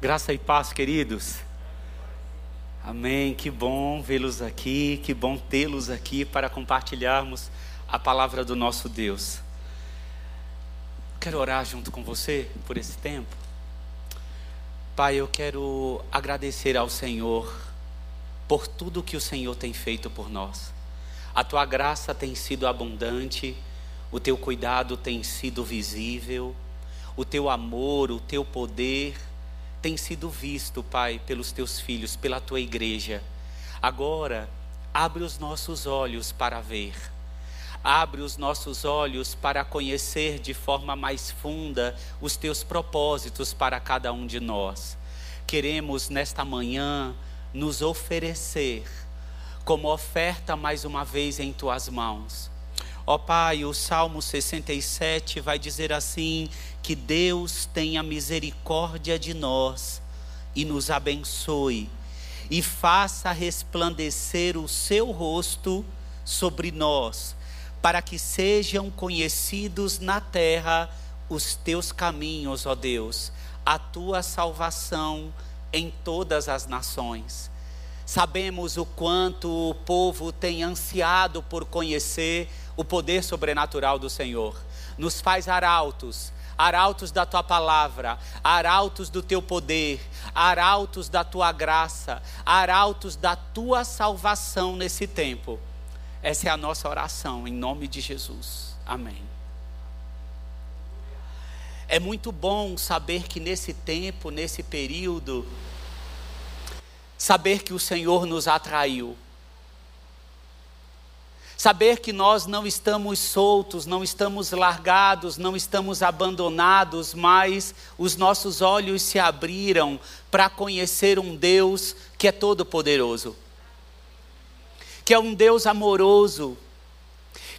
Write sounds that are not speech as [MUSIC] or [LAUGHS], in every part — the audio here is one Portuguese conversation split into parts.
Graça e paz, queridos. Amém. Que bom vê-los aqui, que bom tê-los aqui para compartilharmos a palavra do nosso Deus. Quero orar junto com você por esse tempo. Pai, eu quero agradecer ao Senhor por tudo que o Senhor tem feito por nós. A tua graça tem sido abundante, o teu cuidado tem sido visível, o teu amor, o teu poder tem sido visto, Pai, pelos teus filhos, pela tua igreja. Agora, abre os nossos olhos para ver. Abre os nossos olhos para conhecer de forma mais funda os teus propósitos para cada um de nós. Queremos nesta manhã nos oferecer como oferta mais uma vez em tuas mãos. Ó Pai, o Salmo 67 vai dizer assim: que Deus tenha misericórdia de nós e nos abençoe e faça resplandecer o seu rosto sobre nós, para que sejam conhecidos na terra os teus caminhos, ó Deus, a tua salvação em todas as nações. Sabemos o quanto o povo tem ansiado por conhecer o poder sobrenatural do Senhor. Nos faz arautos, arautos da tua palavra, arautos do teu poder, arautos da tua graça, arautos da tua salvação nesse tempo. Essa é a nossa oração, em nome de Jesus. Amém. É muito bom saber que nesse tempo, nesse período, saber que o Senhor nos atraiu. Saber que nós não estamos soltos, não estamos largados, não estamos abandonados, mas os nossos olhos se abriram para conhecer um Deus que é todo-poderoso, que é um Deus amoroso,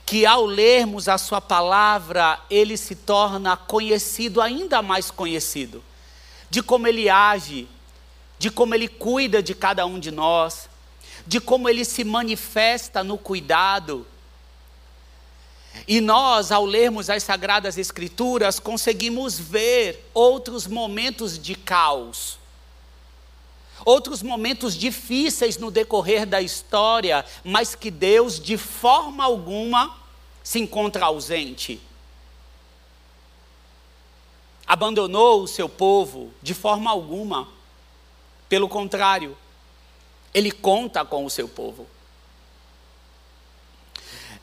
que ao lermos a Sua palavra, ele se torna conhecido, ainda mais conhecido, de como ele age, de como ele cuida de cada um de nós, de como ele se manifesta no cuidado. E nós, ao lermos as Sagradas Escrituras, conseguimos ver outros momentos de caos outros momentos difíceis no decorrer da história, mas que Deus, de forma alguma, se encontra ausente. Abandonou o seu povo de forma alguma. Pelo contrário, ele conta com o seu povo.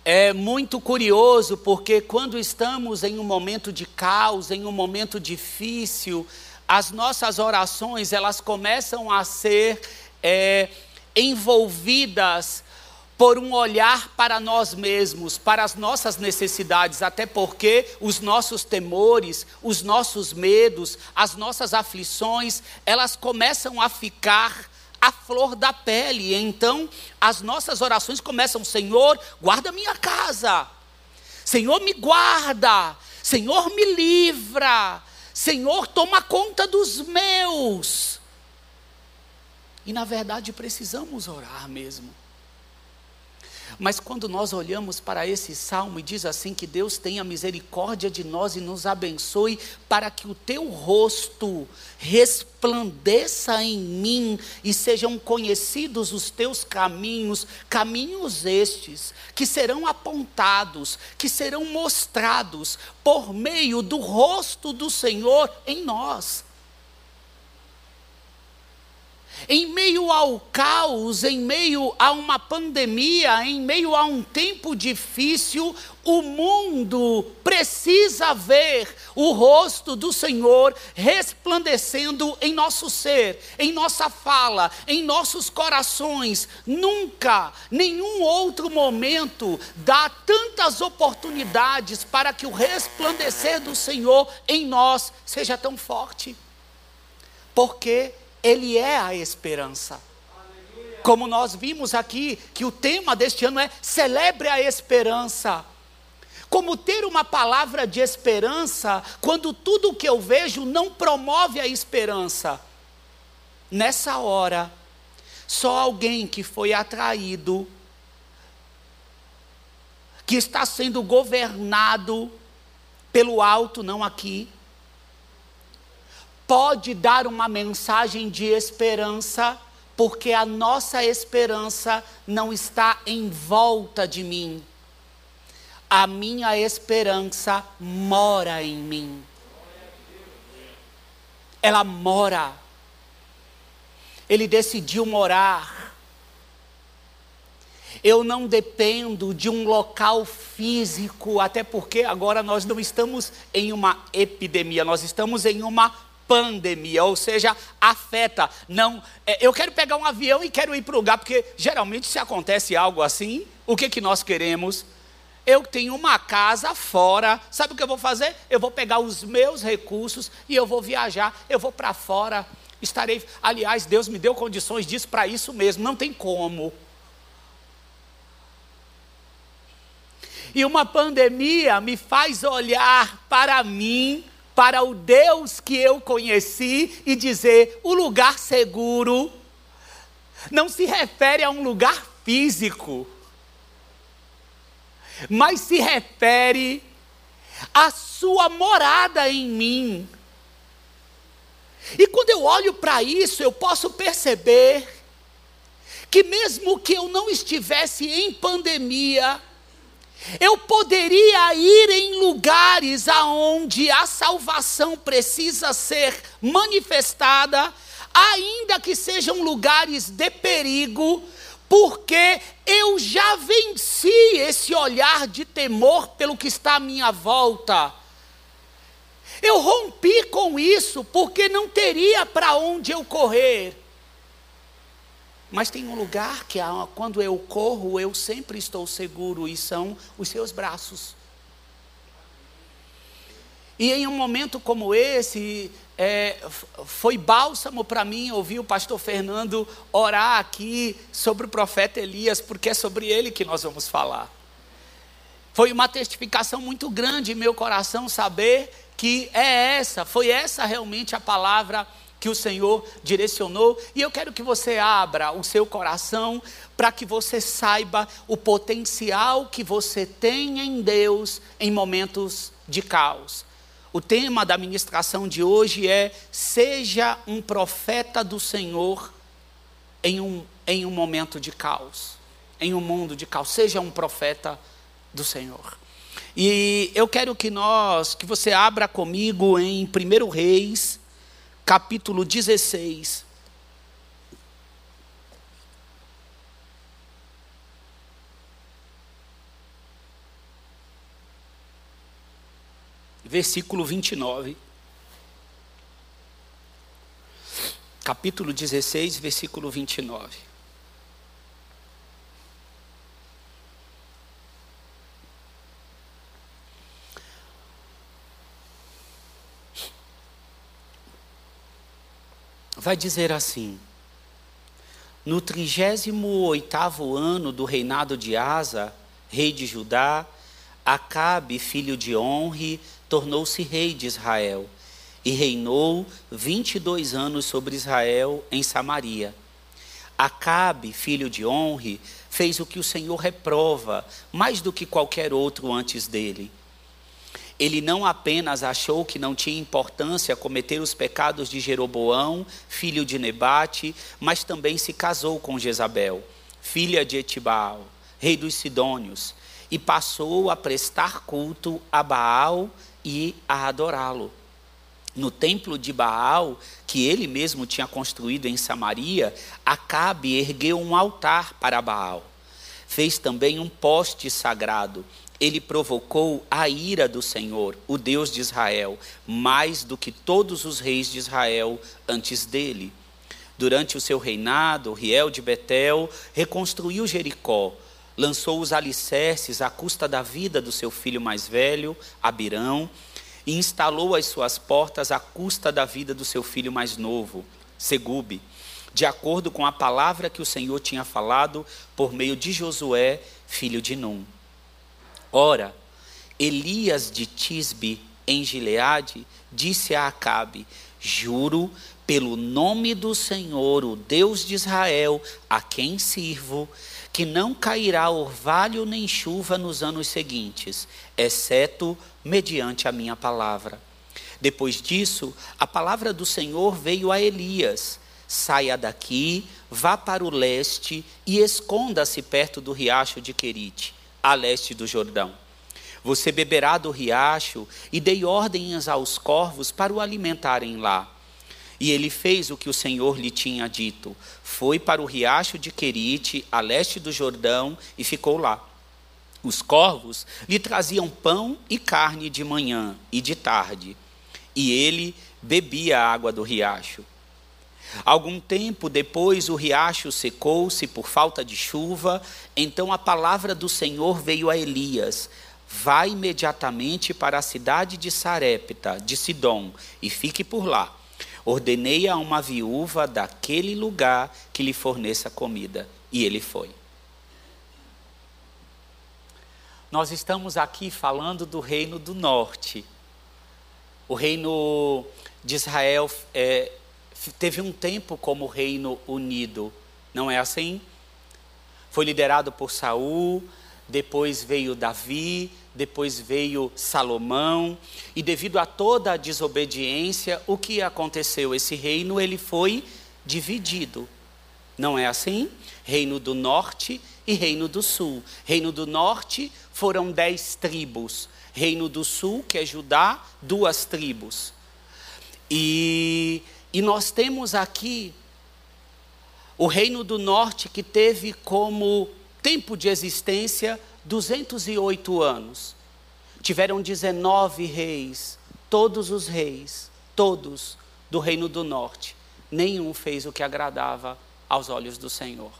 É muito curioso porque quando estamos em um momento de caos, em um momento difícil, as nossas orações elas começam a ser é, envolvidas por um olhar para nós mesmos, para as nossas necessidades, até porque os nossos temores, os nossos medos, as nossas aflições, elas começam a ficar a flor da pele. Então, as nossas orações começam: Senhor, guarda minha casa. Senhor, me guarda. Senhor, me livra. Senhor, toma conta dos meus. E na verdade precisamos orar mesmo. Mas quando nós olhamos para esse salmo e diz assim que Deus tenha misericórdia de nós e nos abençoe para que o teu rosto resplandeça em mim e sejam conhecidos os teus caminhos, caminhos estes que serão apontados, que serão mostrados por meio do rosto do Senhor em nós. Em meio ao caos, em meio a uma pandemia, em meio a um tempo difícil, o mundo precisa ver o rosto do Senhor resplandecendo em nosso ser, em nossa fala, em nossos corações. Nunca, nenhum outro momento dá tantas oportunidades para que o resplandecer do Senhor em nós seja tão forte. Porque ele é a esperança. Como nós vimos aqui, que o tema deste ano é celebre a esperança. Como ter uma palavra de esperança quando tudo o que eu vejo não promove a esperança? Nessa hora, só alguém que foi atraído, que está sendo governado pelo alto, não aqui, pode dar uma mensagem de esperança, porque a nossa esperança não está em volta de mim. A minha esperança mora em mim. Ela mora. Ele decidiu morar. Eu não dependo de um local físico, até porque agora nós não estamos em uma epidemia, nós estamos em uma pandemia, ou seja, afeta. Não, é, eu quero pegar um avião e quero ir para o lugar, porque geralmente se acontece algo assim, o que que nós queremos? Eu tenho uma casa fora, sabe o que eu vou fazer? Eu vou pegar os meus recursos e eu vou viajar, eu vou para fora. Estarei, aliás, Deus me deu condições disso para isso mesmo, não tem como. E uma pandemia me faz olhar para mim para o Deus que eu conheci e dizer: o lugar seguro não se refere a um lugar físico, mas se refere à sua morada em mim. E quando eu olho para isso, eu posso perceber que, mesmo que eu não estivesse em pandemia, eu poderia ir em lugares aonde a salvação precisa ser manifestada, ainda que sejam lugares de perigo, porque eu já venci esse olhar de temor pelo que está à minha volta. Eu rompi com isso, porque não teria para onde eu correr. Mas tem um lugar que quando eu corro, eu sempre estou seguro, e são os seus braços. E em um momento como esse, é, foi bálsamo para mim ouvir o pastor Fernando orar aqui sobre o profeta Elias, porque é sobre ele que nós vamos falar. Foi uma testificação muito grande em meu coração saber que é essa, foi essa realmente a palavra que o Senhor direcionou, e eu quero que você abra o seu coração para que você saiba o potencial que você tem em Deus em momentos de caos. O tema da ministração de hoje é: seja um profeta do Senhor em um, em um momento de caos, em um mundo de caos. Seja um profeta do Senhor. E eu quero que nós, que você abra comigo em 1 Reis, capítulo 16. Versículo 29. Capítulo 16, versículo 29. Vai dizer assim: No trigésimo oitavo ano do reinado de Asa, rei de Judá, Acabe, filho de Honre, tornou-se rei de Israel e reinou vinte e dois anos sobre Israel em Samaria. Acabe, filho de Honre, fez o que o Senhor reprova, mais do que qualquer outro antes dele ele não apenas achou que não tinha importância cometer os pecados de Jeroboão, filho de Nebate, mas também se casou com Jezabel, filha de Etibal, rei dos Sidônios, e passou a prestar culto a Baal e a adorá-lo. No templo de Baal, que ele mesmo tinha construído em Samaria, Acabe ergueu um altar para Baal. Fez também um poste sagrado ele provocou a ira do Senhor, o Deus de Israel, mais do que todos os reis de Israel antes dele. Durante o seu reinado, Riel de Betel reconstruiu Jericó, lançou os alicerces à custa da vida do seu filho mais velho, Abirão, e instalou as suas portas à custa da vida do seu filho mais novo, Segube, de acordo com a palavra que o Senhor tinha falado por meio de Josué, filho de Num. Ora, Elias de Tisbe, em Gileade, disse a Acabe: Juro pelo nome do Senhor, o Deus de Israel, a quem sirvo, que não cairá orvalho nem chuva nos anos seguintes, exceto mediante a minha palavra. Depois disso, a palavra do Senhor veio a Elias: Saia daqui, vá para o leste e esconda-se perto do riacho de Querite, a leste do Jordão. Você beberá do riacho e dei ordens aos corvos para o alimentarem lá. E ele fez o que o Senhor lhe tinha dito. Foi para o riacho de Querite, a leste do Jordão, e ficou lá. Os corvos lhe traziam pão e carne de manhã e de tarde, e ele bebia a água do riacho. Algum tempo depois o riacho secou-se por falta de chuva, então a palavra do Senhor veio a Elias: Vá imediatamente para a cidade de Sarepta, de Sidom, e fique por lá. Ordenei a uma viúva daquele lugar que lhe forneça comida. E ele foi. Nós estamos aqui falando do reino do norte. O reino de Israel é, teve um tempo como reino unido, não é assim? Foi liderado por Saul, depois veio Davi, depois veio Salomão, e devido a toda a desobediência, o que aconteceu? Esse reino ele foi dividido. Não é assim? Reino do norte e reino do sul. Reino do norte foram dez tribos. Reino do sul, que é Judá, duas tribos. E, e nós temos aqui o reino do norte que teve como tempo de existência 208 anos. Tiveram 19 reis, todos os reis, todos do reino do norte. Nenhum fez o que agradava aos olhos do Senhor.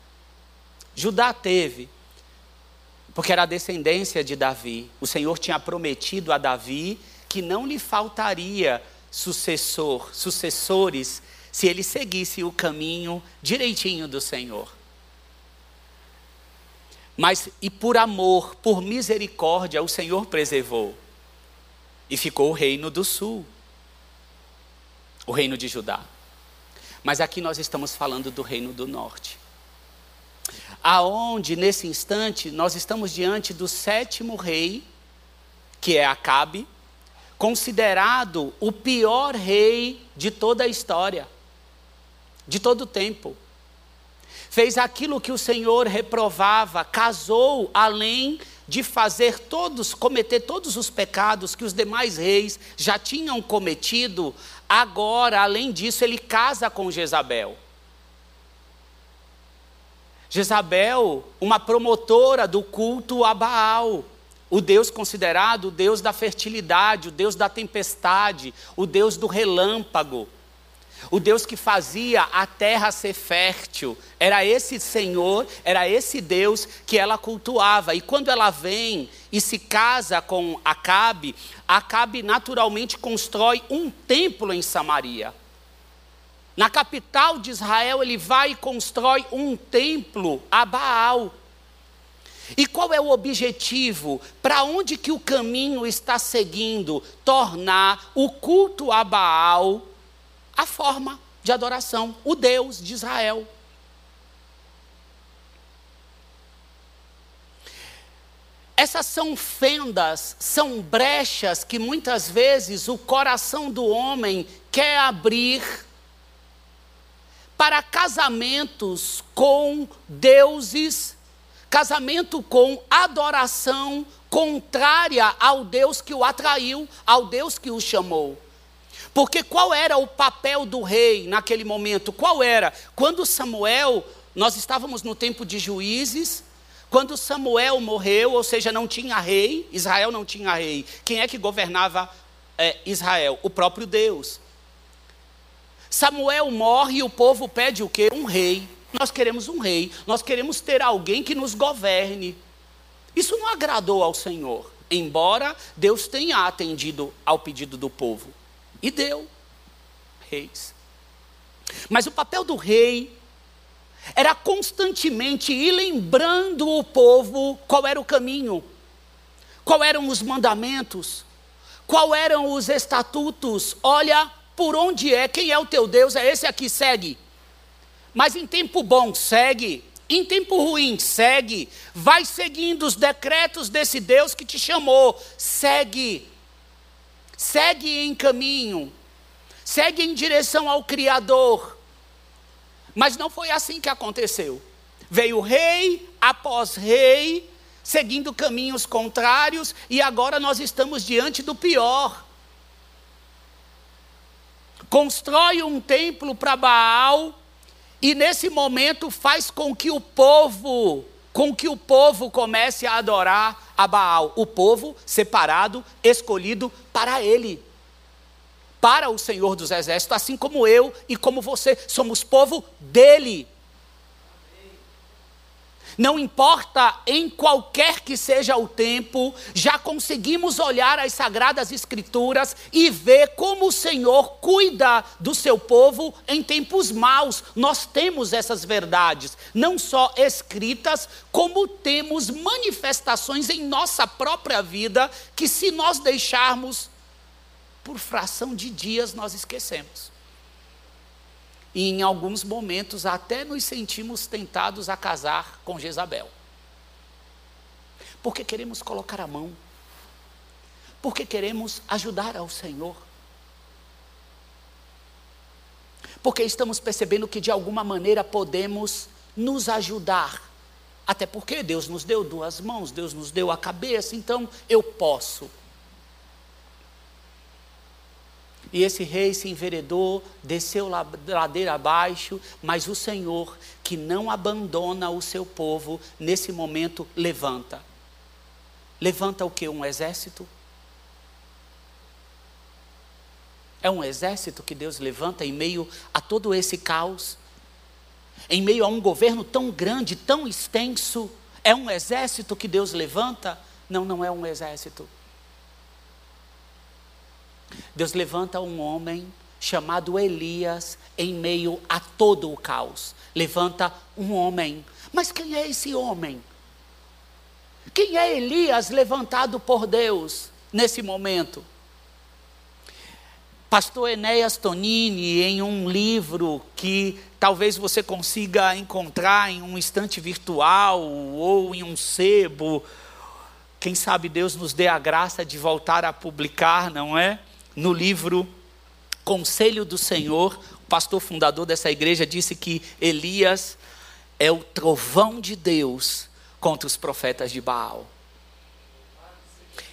Judá teve, porque era a descendência de Davi. O Senhor tinha prometido a Davi que não lhe faltaria sucessor, sucessores, se ele seguisse o caminho direitinho do Senhor. Mas, e por amor, por misericórdia, o Senhor preservou. E ficou o reino do sul, o reino de Judá. Mas aqui nós estamos falando do reino do norte. Aonde, nesse instante, nós estamos diante do sétimo rei, que é Acabe, considerado o pior rei de toda a história, de todo o tempo. Fez aquilo que o Senhor reprovava, casou além de fazer todos, cometer todos os pecados que os demais reis já tinham cometido, agora, além disso, ele casa com Jezabel. Jezabel, uma promotora do culto a Baal, o Deus considerado o Deus da fertilidade, o Deus da tempestade, o Deus do relâmpago. O Deus que fazia a terra ser fértil, era esse Senhor, era esse Deus que ela cultuava. E quando ela vem e se casa com Acabe, Acabe naturalmente constrói um templo em Samaria. Na capital de Israel, ele vai e constrói um templo a Baal. E qual é o objetivo? Para onde que o caminho está seguindo? Tornar o culto a Baal a forma de adoração, o Deus de Israel. Essas são fendas, são brechas que muitas vezes o coração do homem quer abrir para casamentos com deuses, casamento com adoração contrária ao Deus que o atraiu, ao Deus que o chamou. Porque qual era o papel do rei naquele momento? Qual era? Quando Samuel, nós estávamos no tempo de juízes, quando Samuel morreu, ou seja, não tinha rei, Israel não tinha rei. Quem é que governava é, Israel? O próprio Deus. Samuel morre e o povo pede o quê? Um rei. Nós queremos um rei, nós queremos ter alguém que nos governe. Isso não agradou ao Senhor, embora Deus tenha atendido ao pedido do povo. E deu reis. Mas o papel do rei era constantemente ir lembrando o povo qual era o caminho, qual eram os mandamentos, qual eram os estatutos. Olha, por onde é, quem é o teu Deus, é esse aqui, segue. Mas em tempo bom, segue. Em tempo ruim, segue. Vai seguindo os decretos desse Deus que te chamou, segue. segue em caminho, segue em direção ao Criador. Mas não foi assim que aconteceu. Veio rei após rei, seguindo caminhos contrários, e agora nós estamos diante do pior. Constrói um templo para Baal, e nesse momento faz com que o povo, com que o povo comece a adorar a Baal, o povo separado, escolhido para ele. Para o Senhor dos Exércitos, assim como eu e como você somos povo dele. Não importa em qualquer que seja o tempo, já conseguimos olhar as sagradas escrituras e ver como o Senhor cuida do seu povo em tempos maus. Nós temos essas verdades, não só escritas, como temos manifestações em nossa própria vida que se nós deixarmos por fração de dias nós esquecemos e em alguns momentos até nos sentimos tentados a casar com Jezabel. Porque queremos colocar a mão, porque queremos ajudar ao Senhor. Porque estamos percebendo que de alguma maneira podemos nos ajudar. Até porque Deus nos deu duas mãos, Deus nos deu a cabeça, então eu posso. E esse rei se enveredou, desceu ladeira abaixo, mas o Senhor, que não abandona o seu povo, nesse momento levanta. Levanta o que? Um exército? É um exército que Deus levanta em meio a todo esse caos, em meio a um governo tão grande, tão extenso. É um exército que Deus levanta? Não, não é um exército. Deus levanta um homem chamado Elias em meio a todo o caos. Levanta um homem. Mas quem é esse homem? Quem é Elias levantado por Deus nesse momento? Pastor Enéas Tonini, em um livro que talvez você consiga encontrar em um estante virtual ou em um sebo, quem sabe Deus nos dê a graça de voltar a publicar, não é? No livro Conselho do Senhor, o pastor fundador dessa igreja disse que Elias é o trovão de Deus contra os profetas de Baal.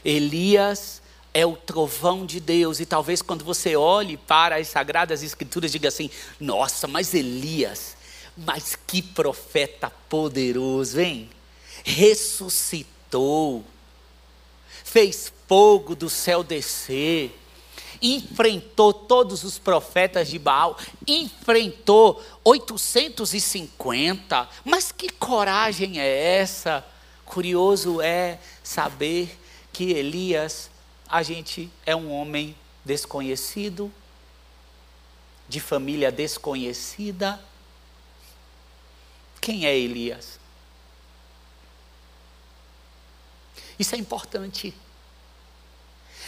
Elias é o trovão de Deus, e talvez quando você olhe para as sagradas escrituras, diga assim: nossa, mas Elias, mas que profeta poderoso, hein? Ressuscitou, fez fogo do céu descer, enfrentou todos os profetas de Baal, enfrentou 850. Mas que coragem é essa? Curioso é saber que Elias, a gente é um homem desconhecido, de família desconhecida. Quem é Elias? Isso é importante.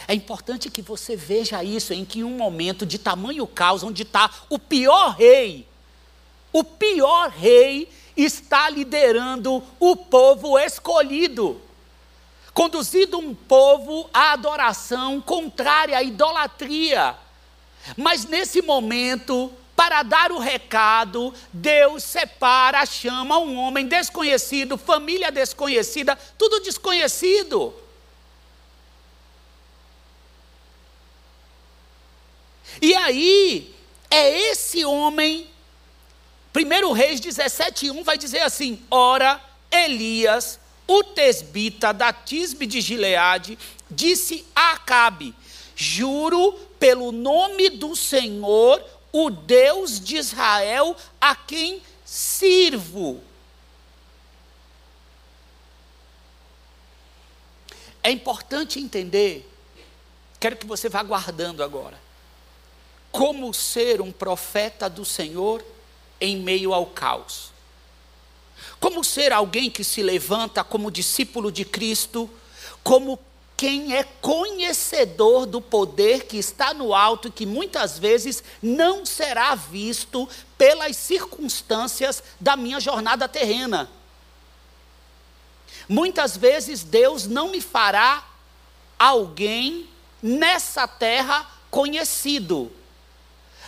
É importante que você veja isso em que um momento de tamanho caos, onde está o pior rei, o pior rei está liderando o povo escolhido, conduzindo um povo à adoração contrária à idolatria. Mas nesse momento, para dar o recado, Deus separa, chama um homem desconhecido, família desconhecida, tudo desconhecido. E aí, é esse homem, 1 Reis 17,1 vai dizer assim: Ora, Elias, o tesbita da Tisbe de Gileade, disse a Acabe: Juro pelo nome do Senhor, o Deus de Israel, a quem sirvo. É importante entender, quero que você vá guardando agora como ser um profeta do Senhor em meio ao caos. Como ser alguém que se levanta como discípulo de Cristo, como quem é conhecedor do poder que está no alto e que muitas vezes não será visto pelas circunstâncias da minha jornada terrena. Muitas vezes Deus não me fará alguém nessa terra conhecido.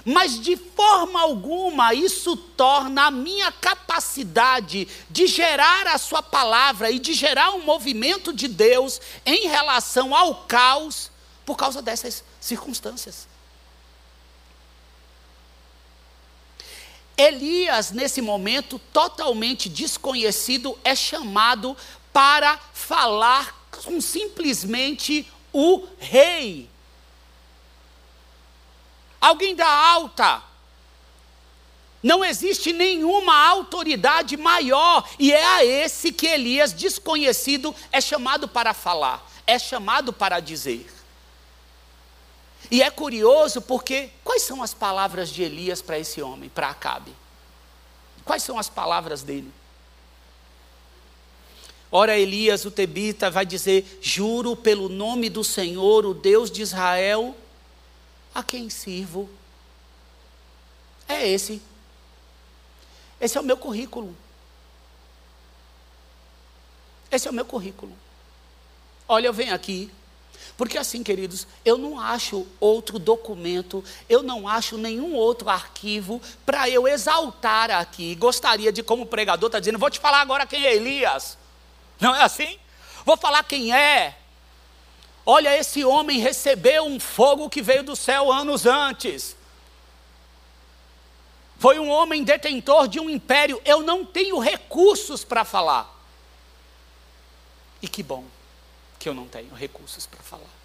Mas de forma alguma isso torna a minha capacidade de gerar a Sua palavra e de gerar um movimento de Deus em relação ao caos por causa dessas circunstâncias. Elias, nesse momento totalmente desconhecido, é chamado para falar com simplesmente o rei. Alguém da alta. Não existe nenhuma autoridade maior, e é a esse que Elias, desconhecido, é chamado para falar, é chamado para dizer. E é curioso porque quais são as palavras de Elias para esse homem, para Acabe? Quais são as palavras dele? Ora, Elias, o Tebita, vai dizer: Juro pelo nome do Senhor, o Deus de Israel, a quem sirvo. É esse. Esse é o meu currículo. Esse é o meu currículo. Olha, eu venho aqui porque assim, queridos, eu não acho outro documento, eu não acho nenhum outro arquivo para eu exaltar aqui. Gostaria de, como pregador, tá dizendo, vou te falar agora quem é Elias. Não é assim? Vou falar quem é. Olha, esse homem recebeu um fogo que veio do céu anos antes. Foi um homem detentor de um império. Eu não tenho recursos para falar. E que bom que eu não tenho recursos para falar.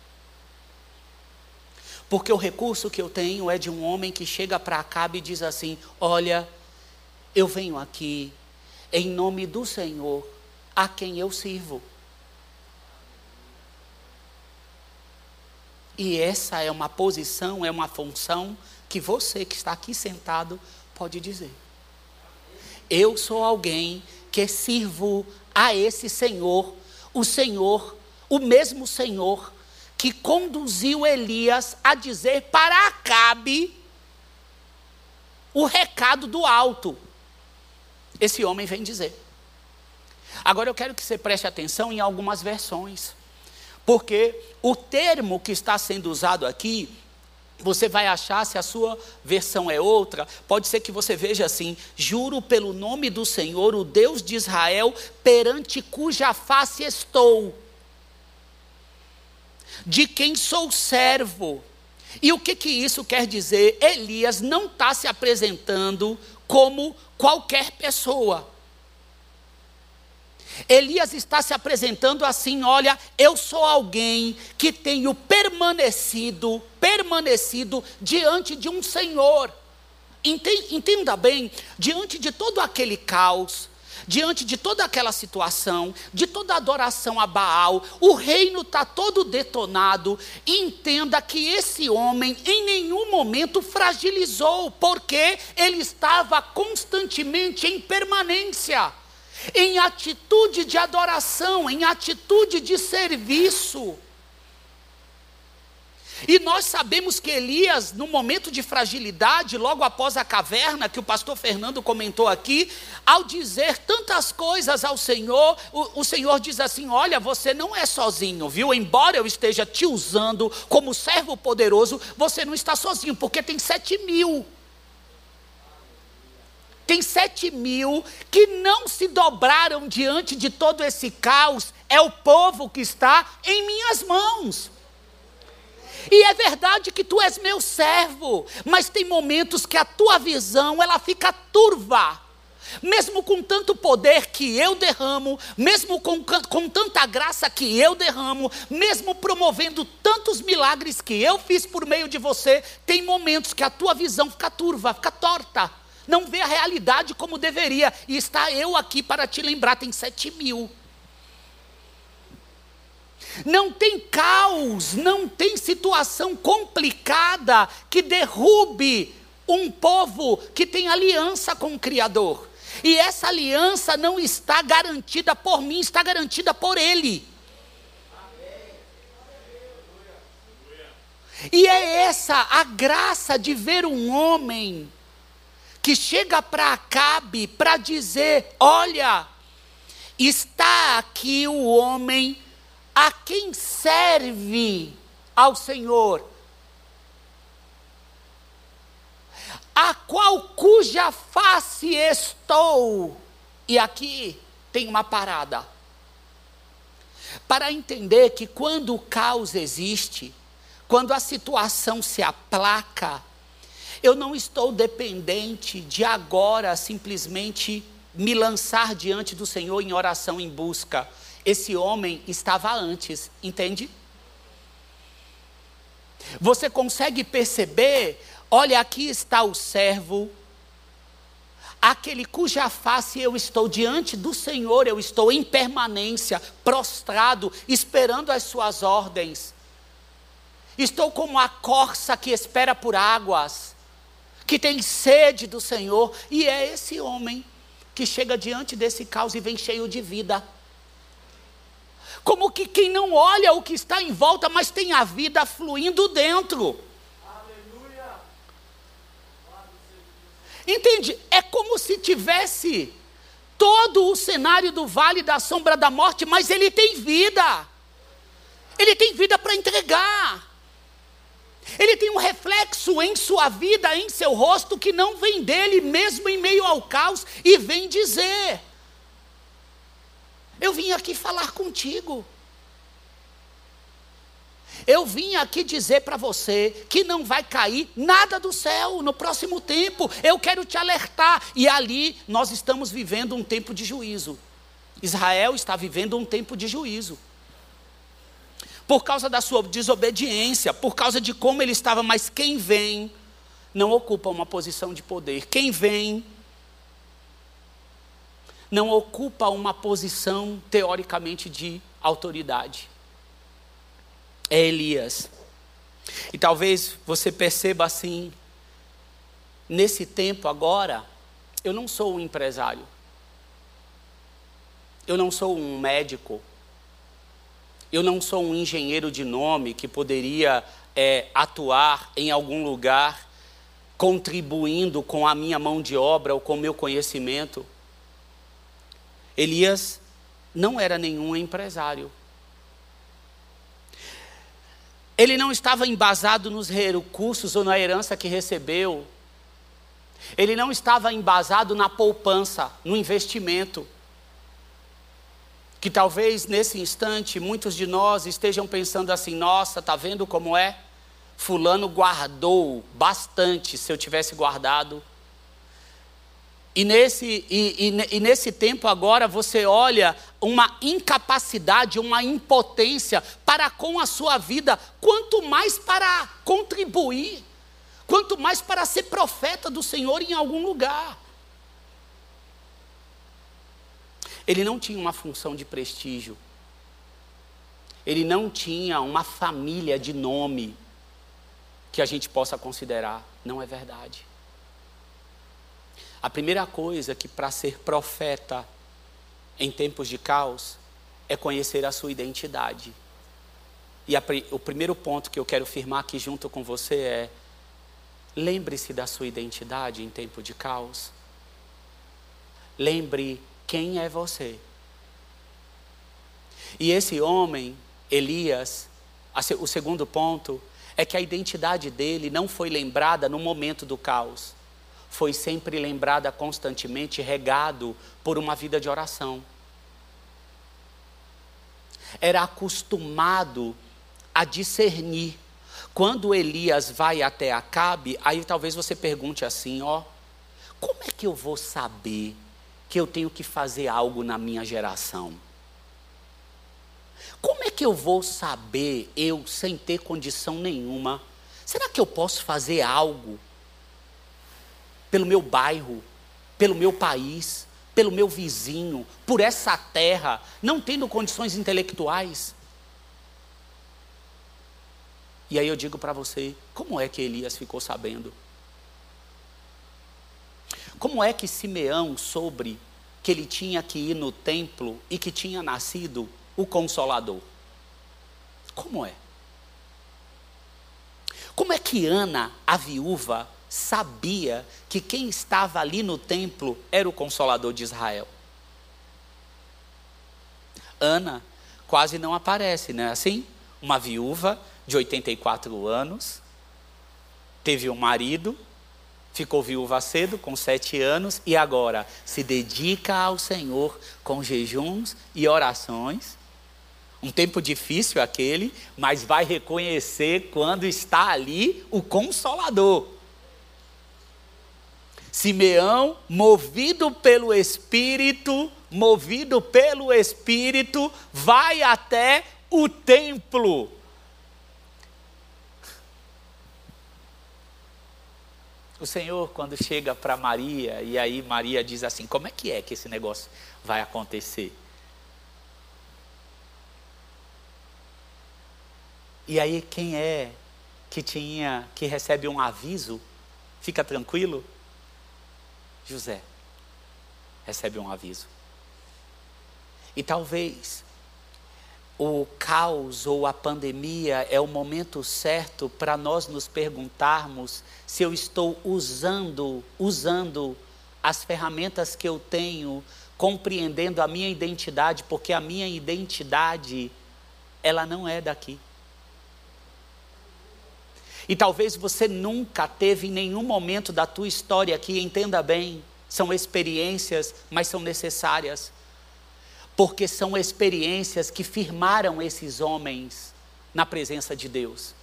Porque o recurso que eu tenho é de um homem que chega para Acabe e diz assim: Olha, eu venho aqui em nome do Senhor, a quem eu sirvo. E essa é uma posição, é uma função que você que está aqui sentado pode dizer. Eu sou alguém que sirvo a esse Senhor, o Senhor o mesmo Senhor que conduziu Elias a dizer para Acabe o recado do alto. Esse homem vem dizer. Agora eu quero que você preste atenção em algumas versões, porque o termo que está sendo usado aqui você vai achar, se a sua versão é outra, pode ser que você veja assim: juro pelo nome do Senhor, o Deus de Israel, perante cuja face estou de quem sou servo. E o que, que isso quer dizer? Elias não está se apresentando como qualquer pessoa. Elias está se apresentando assim: olha, eu sou alguém que tenho permanecido, permanecido diante de um Senhor. Entenda bem, diante de todo aquele caos, diante de toda aquela situação, de toda adoração a Baal, o reino está todo detonado. entenda que esse homem em nenhum momento fragilizou, porque ele estava constantemente em permanência, em atitude de adoração, em atitude de serviço. E nós sabemos que Elias, no momento de fragilidade, logo após a caverna, que o pastor Fernando comentou aqui, ao dizer tantas coisas ao Senhor, o, o, Senhor diz assim: Olha, você não é sozinho, viu? Embora eu esteja te usando como servo poderoso, você não está sozinho, porque tem sete mil. Tem sete mil que não se dobraram diante de todo esse caos, é o povo que está em minhas mãos. E é verdade que tu és meu servo, mas tem momentos que a tua visão ela fica turva. Mesmo com tanto poder que eu derramo, mesmo com, com tanta graça que eu derramo, mesmo promovendo tantos milagres que eu fiz por meio de você, tem momentos que a tua visão fica turva, fica torta, não vê a realidade como deveria. E está eu aqui para te lembrar: tem sete mil não tem caos, não tem situação complicada que derrube um povo que tem aliança com o Criador. E essa aliança não está garantida por mim, está garantida por Ele. E é essa a graça de ver um homem que chega para Acabe para dizer: Olha, está aqui o homem a quem serve ao Senhor, a qual cuja face estou. E aqui tem uma parada. Para entender que quando o caos existe, quando a situação se aplaca, eu não estou dependente de agora simplesmente me lançar diante do Senhor em oração em busca. Esse homem estava antes, entende? Você consegue perceber? Olha, aqui está o servo, aquele cuja face eu estou diante do Senhor, eu estou em permanência, prostrado, esperando as suas ordens. Estou como a corça que espera por águas, que tem sede do Senhor, e é esse homem que chega diante desse caos e vem cheio de vida. Como que quem não olha o que está em volta, mas tem a vida fluindo dentro. Aleluia. Entende? É como se tivesse todo o cenário do vale da sombra da morte, mas ele tem vida. Ele tem vida para entregar. Ele tem um reflexo em sua vida, em seu rosto, que não vem dele, mesmo em meio ao caos, e vem dizer: Eu vim aqui falar contigo. Eu vim aqui dizer para você que não vai cair nada do céu no próximo tempo. Eu quero te alertar. E ali nós estamos vivendo um tempo de juízo. Israel está vivendo um tempo de juízo por causa da sua desobediência, por causa de como ele estava, mas quem vem não ocupa uma posição de poder. Quem vem não ocupa uma posição teoricamente de autoridade. É Elias. E talvez você perceba assim, nesse tempo agora, eu não sou um empresário. Eu não sou um médico eu não sou um engenheiro de nome que poderia é, atuar em algum lugar contribuindo com a minha mão de obra ou com o meu conhecimento. Elias não era nenhum empresário. Ele não estava embasado nos recursos ou na herança que recebeu. Ele não estava embasado na poupança, no investimento que talvez nesse instante muitos de nós estejam pensando assim: nossa, tá vendo como é? Fulano guardou bastante se eu tivesse guardado. E nesse, e, e, e nesse tempo agora você olha uma incapacidade, uma impotência para com a sua vida, quanto mais para contribuir, quanto mais para ser profeta do Senhor em algum lugar. Ele não tinha uma função de prestígio. Ele não tinha uma família de nome que a gente possa considerar. Não é verdade. A primeira coisa que para ser profeta em tempos de caos é conhecer a sua identidade. E a, o primeiro ponto que eu quero firmar aqui junto com você é: lembre-se da sua identidade em tempo de caos. Lembre quem é você? E esse homem, Elias, o segundo ponto é que a identidade dele não foi lembrada no momento do caos, foi sempre lembrada constantemente, regado por uma vida de oração. Era acostumado a discernir. Quando Elias vai até Acabe, aí talvez você pergunte assim: ó, como é que eu vou saber que eu tenho que fazer algo na minha geração. Como é que eu vou saber, eu, sem ter condição nenhuma, será que eu posso fazer algo pelo meu bairro, pelo meu país, pelo meu vizinho, por essa terra, não tendo condições intelectuais? E aí eu digo para você, como é que Elias ficou sabendo? Como é que Simeão soube que ele tinha que ir no templo e que tinha nascido o Consolador? Como é? Como é que Ana, a viúva, sabia que quem estava ali no templo era o Consolador de Israel? Ana quase não aparece, não é assim? Uma viúva de 84 anos, teve um marido, ficou viúva cedo, com sete anos, e agora se dedica ao Senhor com jejuns e orações. Um tempo difícil aquele, mas vai reconhecer quando está ali o Consolador. Simeão, movido pelo Espírito, movido pelo Espírito, vai até o templo O Senhor, quando chega para Maria, e aí Maria diz assim: como é que é que esse negócio vai acontecer? E aí, quem é que tinha, que recebe um aviso, fica tranquilo? José recebe um aviso. E talvez o caos ou a pandemia é o momento certo para nós nos perguntarmos se eu estou usando, usando as ferramentas que eu tenho, compreendendo a minha identidade, porque a minha identidade ela não é daqui. E talvez você nunca teve em nenhum momento da tua história aqui, entenda bem, são experiências, mas são necessárias porque são experiências que firmaram esses homens na presença de Deus.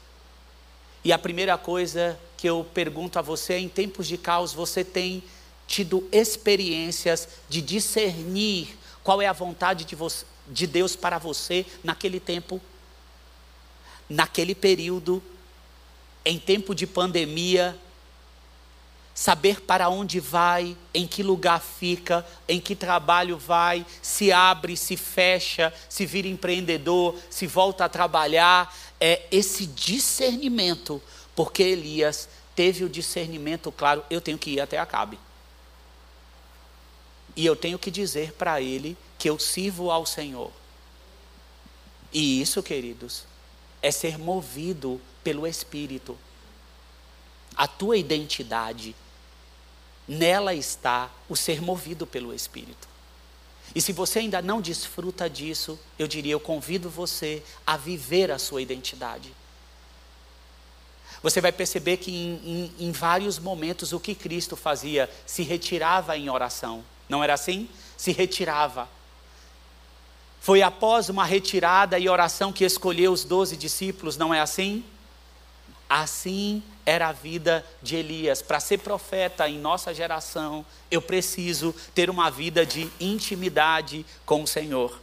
E a primeira coisa que eu pergunto a você, em tempos de caos, você tem tido experiências de discernir qual é a vontade de, você, de Deus para você naquele tempo, naquele período, em tempo de pandemia, saber para onde vai, em que lugar fica, em que trabalho vai, se abre, se fecha, se vira empreendedor, se volta a trabalhar, é esse discernimento, porque Elias teve o discernimento claro, eu tenho que ir até Acabe. E eu tenho que dizer para ele que eu sirvo ao Senhor. E isso, queridos, é ser movido pelo Espírito a tua identidade, nela está o ser movido pelo Espírito. E se você ainda não desfruta disso, eu diria, eu convido você a viver a sua identidade. Você vai perceber que em, em, em, vários momentos o que Cristo fazia, se retirava em oração. Não era assim? Se retirava. Foi após uma retirada e oração que escolheu os doze discípulos, não é assim? Assim era a vida de Elias. Para ser profeta em nossa geração, eu preciso ter uma vida de intimidade com o Senhor.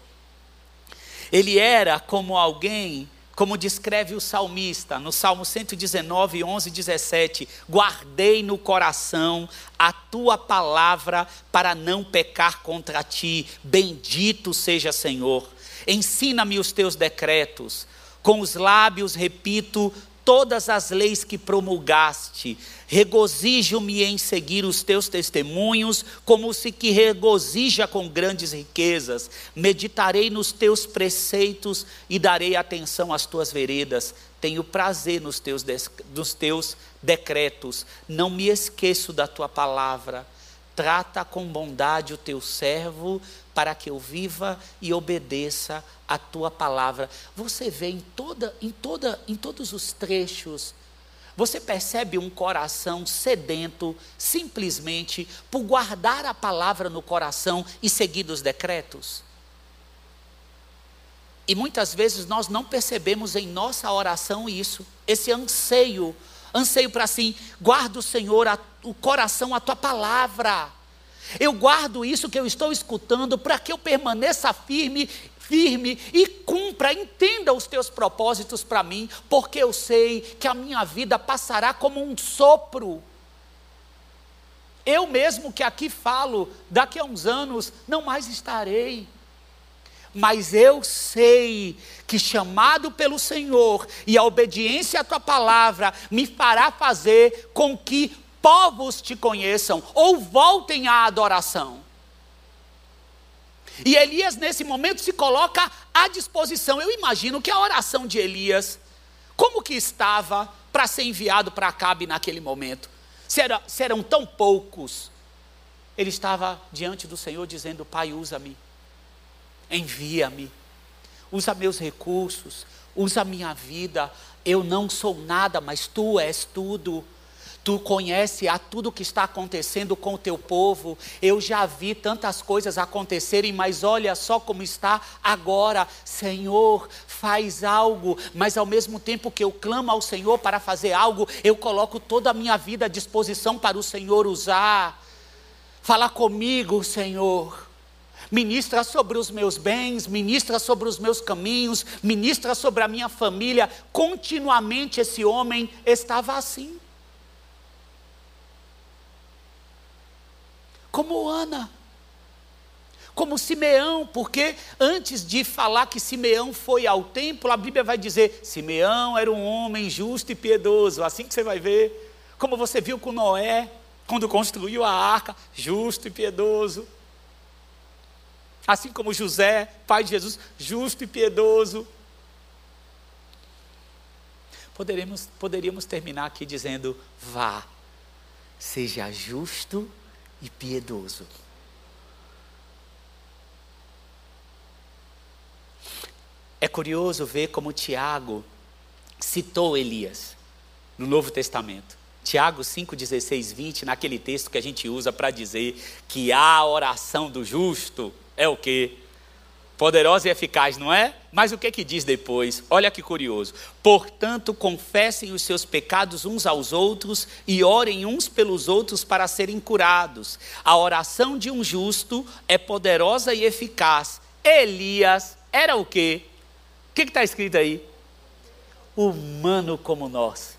Ele era como alguém, como descreve o salmista, no Salmo 119, 11 e 17: Guardei no coração a tua palavra para não pecar contra ti. Bendito seja Senhor. Ensina-me os teus decretos. Com os lábios repito todas as leis que promulgaste. Regozijo-me em seguir os teus testemunhos, como se que regozija com grandes riquezas. Meditarei nos teus preceitos e darei atenção às tuas veredas. Tenho prazer nos teus, nos teus decretos. Não me esqueço da tua palavra. Trata com bondade o teu servo, para que eu viva e obedeça a tua palavra. Você vê em toda, em toda, em todos os trechos, você percebe um coração sedento simplesmente por guardar a palavra no coração e seguir os decretos? E muitas vezes nós não percebemos em nossa oração isso, esse anseio, anseio para assim, guarda o Senhor, a, o coração, a tua palavra. Eu guardo isso que eu estou escutando para que eu permaneça firme, firme e cumpra, entenda os teus propósitos para mim, porque eu sei que a minha vida passará como um sopro. Eu mesmo que aqui falo, daqui a uns anos não mais estarei. Mas eu sei que chamado pelo Senhor e a obediência à tua palavra me fará fazer com que povos te conheçam ou voltem à adoração. E Elias, nesse momento, se coloca à disposição. Eu imagino que a oração de Elias, como que estava para ser enviado para Acabe naquele momento? Se, era, se eram tão poucos, ele estava diante do Senhor dizendo: Pai, usa-me, envia-me. usa meus recursos, usa minha vida. Eu não sou nada, mas tu és tudo. Tu conhece a tudo que está acontecendo com o teu povo. Eu já vi tantas coisas acontecerem, mas olha só como está agora. Senhor, faz algo, mas ao mesmo tempo que eu clamo ao Senhor para fazer algo, eu coloco toda a minha vida à disposição para o Senhor usar. Fala comigo, Senhor. Ministra sobre os meus bens, ministra sobre os meus caminhos, ministra sobre a minha família. Continuamente esse homem estava assim. Como Ana, como Simeão, porque antes de falar que Simeão foi ao templo, a Bíblia vai dizer: Simeão era um homem justo e piedoso, assim que você vai ver, como você viu com Noé, quando construiu a arca, justo e piedoso. Assim como José, pai de Jesus, justo e piedoso. Poderíamos, poderíamos terminar aqui dizendo: vá, seja justo e piedoso. É curioso ver como Tiago citou Elias no Novo Testamento. Tiago 5, 16, 20, naquele texto que a gente usa para dizer que a oração do justo é o que? Poderosa e eficaz, não é? Mas o que que diz depois? Olha que curioso. Portanto, confessem os seus pecados uns aos outros e orem uns pelos outros para serem curados. A oração de um justo é poderosa e eficaz. Elias era o quê? O que está escrito aí? Humano como nós.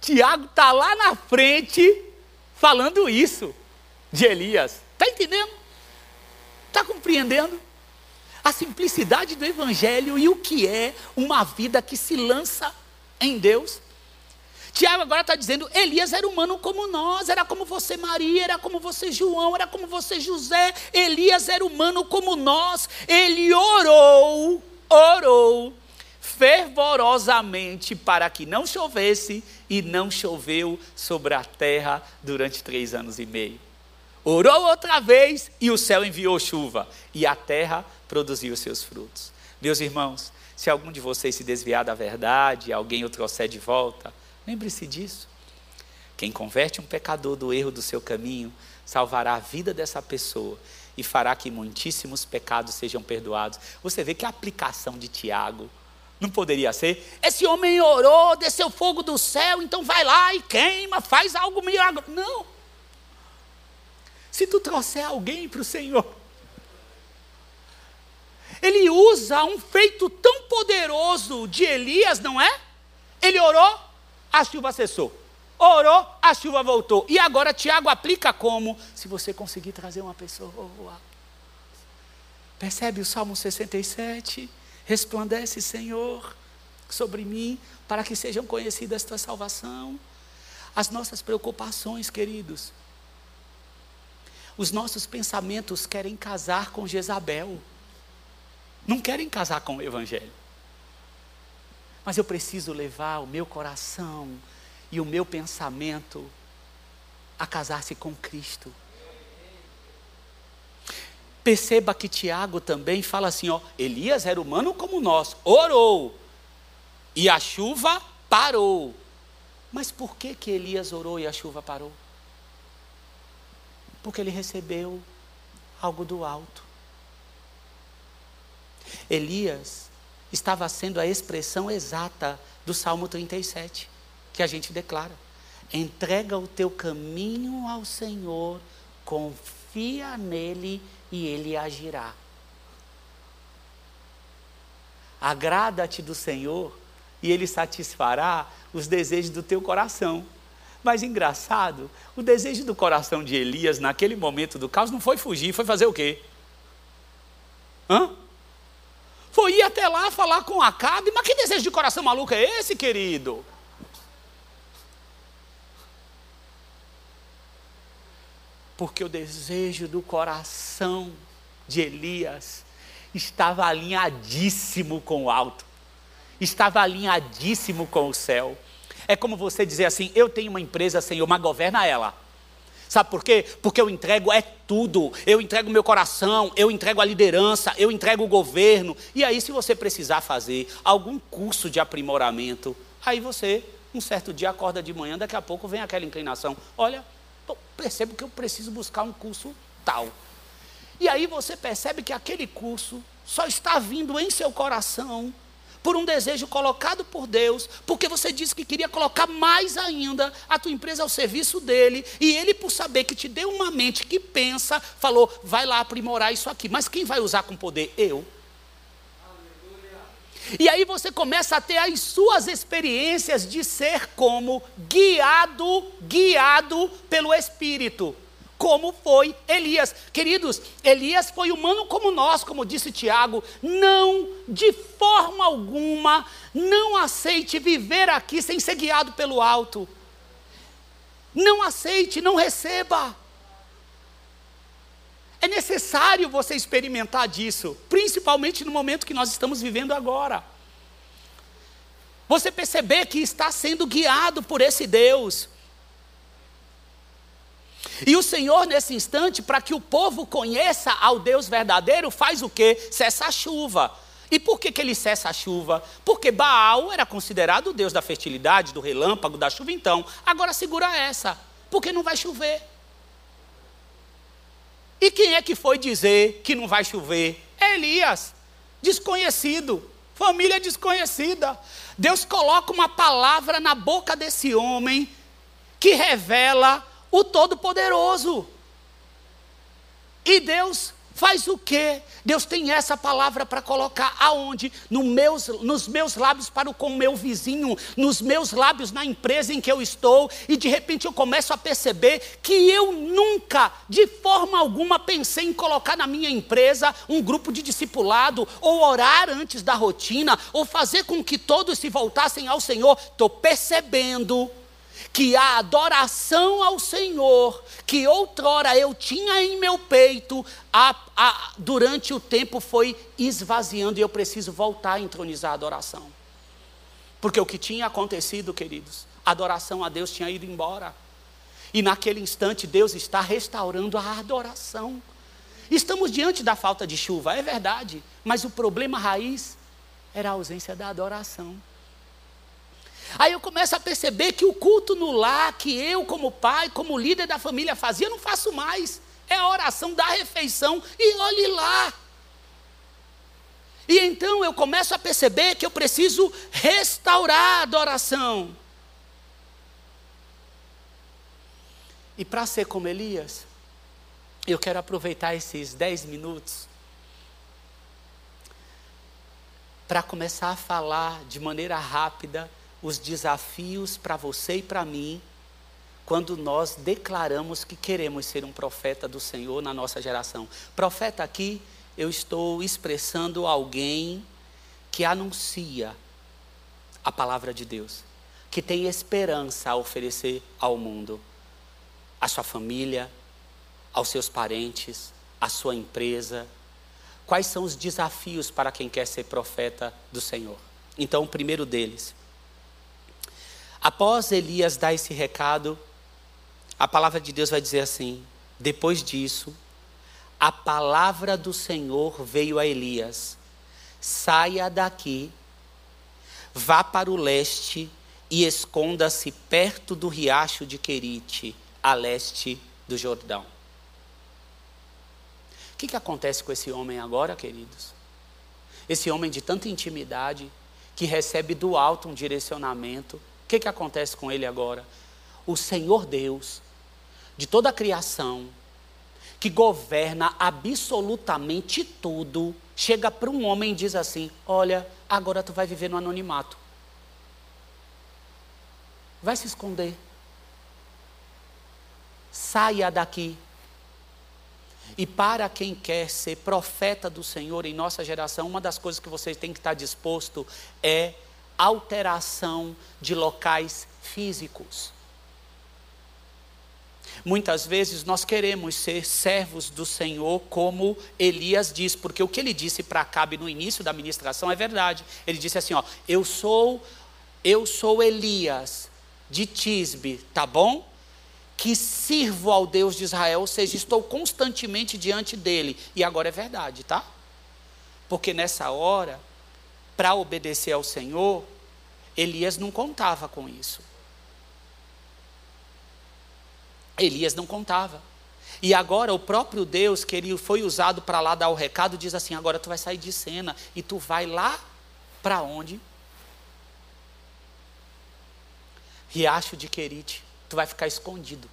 Tiago está lá na frente falando isso de Elias. Está entendendo? Está compreendendo? A simplicidade do Evangelho e o que é uma vida que se lança em Deus. Tiago agora está dizendo: Elias era humano como nós, era como você, Maria, era como você, João, era como você, José. Elias era humano como nós. Ele orou, orou fervorosamente para que não chovesse, e não choveu sobre a terra durante três anos e meio. Orou outra vez e o céu enviou chuva e a terra produziu seus frutos. Meus irmãos, se algum de vocês se desviar da verdade, alguém o trouxer de volta, lembre-se disso. Quem converte um pecador do erro do seu caminho, salvará a vida dessa pessoa e fará que muitíssimos pecados sejam perdoados. Você vê que a aplicação de Tiago não poderia ser: esse homem orou, desceu fogo do céu, então vai lá e queima, faz algo milagroso. Não. Se tu trouxer alguém para o Senhor, ele usa um feito tão poderoso de Elias, não é? Ele orou, a chuva cessou. Orou, a chuva voltou. E agora Tiago aplica como? Se você conseguir trazer uma pessoa. Percebe o Salmo 67? Resplandece, Senhor, sobre mim, para que sejam conhecidas tua salvação. As nossas preocupações, queridos, os nossos pensamentos querem casar com Jezabel, não querem casar com o Evangelho. Mas eu preciso levar o meu coração e o meu pensamento a casar-se com Cristo. Perceba que Tiago também fala assim: ó, Elias era humano como nós, orou, e a chuva parou. Mas por que, que Elias orou e a chuva parou? Porque ele recebeu algo do alto. Elias estava sendo a expressão exata do Salmo 37, que a gente declara: entrega o teu caminho ao Senhor, confia nele e ele agirá. Agrada-te do Senhor e ele satisfará os desejos do teu coração. Mas engraçado, o desejo do coração de Elias naquele momento do caos não foi fugir, foi fazer o quê? Hã? Foi ir até lá falar com Acabe, mas que desejo de coração maluco é esse, querido? Porque o desejo do coração de Elias estava alinhadíssimo com o alto, estava alinhadíssimo com o céu. É como você dizer assim: eu tenho uma empresa, Senhor, mas governa ela. Sabe por quê? Porque eu entrego é tudo. Eu entrego meu coração, eu entrego a liderança, eu entrego o governo. E aí, se você precisar fazer algum curso de aprimoramento, aí você, um certo dia, acorda de manhã, daqui a pouco vem aquela inclinação. Olha, percebo que eu preciso buscar um curso tal. E aí você percebe que aquele curso só está vindo em seu coração por um desejo colocado por Deus, porque você disse que queria colocar mais ainda a tua empresa ao serviço dele, e ele, por saber que te deu uma mente que pensa, falou: vai lá aprimorar isso aqui. Mas quem vai usar com poder? Eu. E aí você começa a ter as suas experiências de ser como guiado, guiado pelo Espírito como foi Elias. Queridos, Elias foi humano como nós, como disse Tiago. Não, de forma alguma, não aceite viver aqui sem ser guiado pelo alto. Não aceite, não receba. É necessário você experimentar disso, principalmente no momento que nós estamos vivendo agora. Você perceber que está sendo guiado por esse Deus. E o Senhor, nesse instante, para que o povo conheça ao Deus verdadeiro, faz o que? Cessa a chuva. E por que, que ele cessa a chuva? Porque Baal era considerado o Deus da fertilidade, do relâmpago, da chuva. Então, agora segura essa, porque não vai chover. E quem é que foi dizer que não vai chover? É Elias, desconhecido, família desconhecida. Deus coloca uma palavra na boca desse homem que revela o Todo-Poderoso. E Deus faz o quê? Deus tem essa palavra para colocar aonde? No meus, nos meus lábios para o com o meu vizinho, nos meus lábios na empresa em que eu estou, e de repente eu começo a perceber que eu nunca, de forma alguma, pensei em colocar na minha empresa um grupo de discipulado, ou orar antes da rotina, ou fazer com que todos se voltassem ao Senhor. Estou percebendo que a adoração ao Senhor, que outrora eu tinha em meu peito, a, a, durante o tempo foi esvaziando e eu preciso voltar a entronizar a adoração. Porque o que tinha acontecido, queridos, a adoração a Deus tinha ido embora. E naquele instante Deus está restaurando a adoração. Estamos diante da falta de chuva, é verdade, mas o problema raiz era a ausência da adoração. Aí eu começo a perceber que o culto no lar, que eu, como pai, como líder da família, fazia, não faço mais. É a oração da refeição e olhe lá. E então eu começo a perceber que eu preciso restaurar a adoração. E para ser como Elias, eu quero aproveitar esses dez minutos para começar a falar de maneira rápida os desafios para você e para mim quando nós declaramos que queremos ser um profeta do Senhor na nossa geração. Profeta aqui, eu estou expressando alguém que anuncia a palavra de Deus, que tem esperança a oferecer ao mundo, à sua família, aos seus parentes, à sua empresa. Quais são os desafios para quem quer ser profeta do Senhor? Então, o primeiro deles, Após Elias dar esse recado, a palavra de Deus vai dizer assim: depois disso, a palavra do Senhor veio a Elias: saia daqui, vá para o leste e esconda-se perto do riacho de Querite, a leste do Jordão. O que, que acontece com esse homem agora, queridos? Esse homem de tanta intimidade, que recebe do alto um direcionamento, o que, que acontece com ele agora? O Senhor Deus, de toda a criação, que governa absolutamente tudo, chega para um homem e diz assim: Olha, agora tu vai viver no anonimato. Vai se esconder. Saia daqui. E para quem quer ser profeta do Senhor em nossa geração, uma das coisas que você tem que estar disposto é alteração de locais físicos. Muitas vezes nós queremos ser servos do Senhor, como Elias diz, porque o que ele disse para Acabe no início da ministração é verdade. Ele disse assim: ó, eu sou, eu sou Elias de Tisbe, tá bom? que sirvo ao Deus de Israel, ou seja, estou constantemente diante dele. E agora é verdade, tá? Porque nessa hora, para obedecer ao Senhor, Elias não contava com isso. Elias não contava. E agora o próprio Deus, que ele foi usado para lá dar o recado, diz assim: agora tu vai sair de cena e tu vai lá para onde? Riacho de Querite. Tu vai ficar escondido.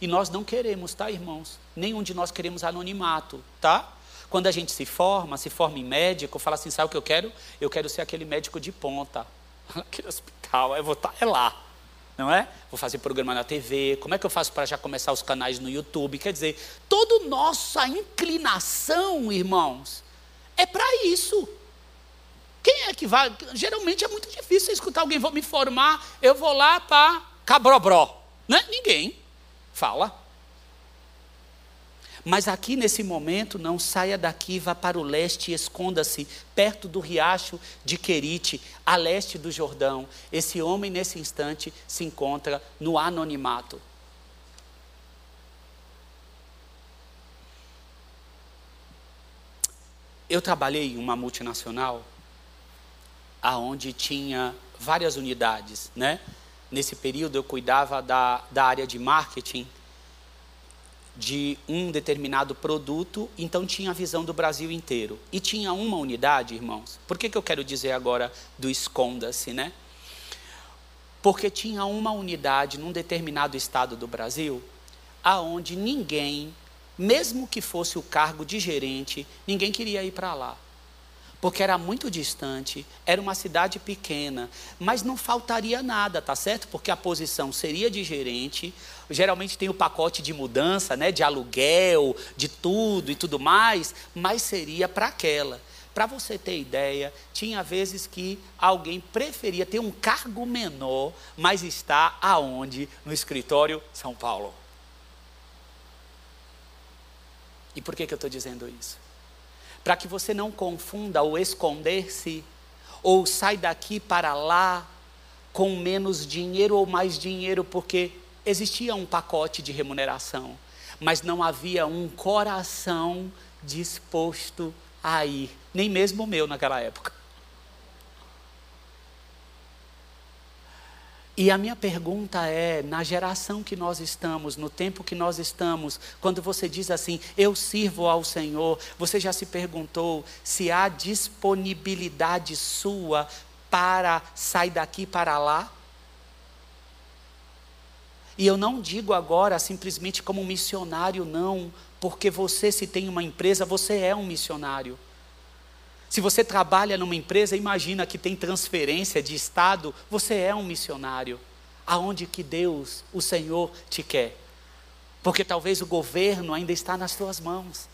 E nós não queremos, tá, irmãos? Nenhum de nós queremos anonimato, tá? Quando a gente se forma, se forma em médico, fala assim: sabe o que eu quero? Eu quero ser aquele médico de ponta. [LAUGHS] Aquele hospital, eu vou estar tá, é lá não é? Vou fazer programa na TV, como é que eu faço para já começar os canais no YouTube? Quer dizer, toda nossa inclinação, irmãos, é para isso. Quem é que vai? Geralmente é muito difícil escutar alguém, vou me formar, eu vou lá para cabrobró. Né? Ninguém fala. Mas aqui nesse momento, não saia daqui, vá para o leste e esconda-se perto do riacho de Querite, a leste do Jordão. Esse homem, nesse instante, se encontra no anonimato. Eu trabalhei em uma multinacional aonde tinha várias unidades, né? Nesse período eu cuidava da, da área de marketing de um determinado produto, então tinha a visão do Brasil inteiro. E tinha uma unidade, irmãos. Por que, que eu quero dizer agora do esconda-se, né? Porque tinha uma unidade num determinado estado do Brasil, aonde ninguém, mesmo que fosse o cargo de gerente, ninguém queria ir para lá porque era muito distante, era uma cidade pequena, mas não faltaria nada, tá certo? Porque a posição seria de gerente, geralmente tem o pacote de mudança, né, de aluguel, de tudo e tudo mais, mas seria para aquela. Para você ter ideia, tinha vezes que alguém preferia ter um cargo menor, mas está aonde? No escritório São Paulo. E por que, que eu estou dizendo isso? Para que você não confunda o esconder-se ou sai daqui para lá com menos dinheiro ou mais dinheiro, porque existia um pacote de remuneração, mas não havia um coração disposto a ir, nem mesmo o meu naquela época. E a minha pergunta é: na geração que nós estamos, no tempo que nós estamos, quando você diz assim, eu sirvo ao Senhor, você já se perguntou se há disponibilidade sua para sair daqui para lá? E eu não digo agora simplesmente como missionário, não, porque você, se tem uma empresa, você é um missionário. Se você trabalha numa empresa, imagina que tem transferência de estado, você é um missionário. Aonde que Deus, o Senhor, te quer? Porque talvez o governo ainda está nas tuas mãos.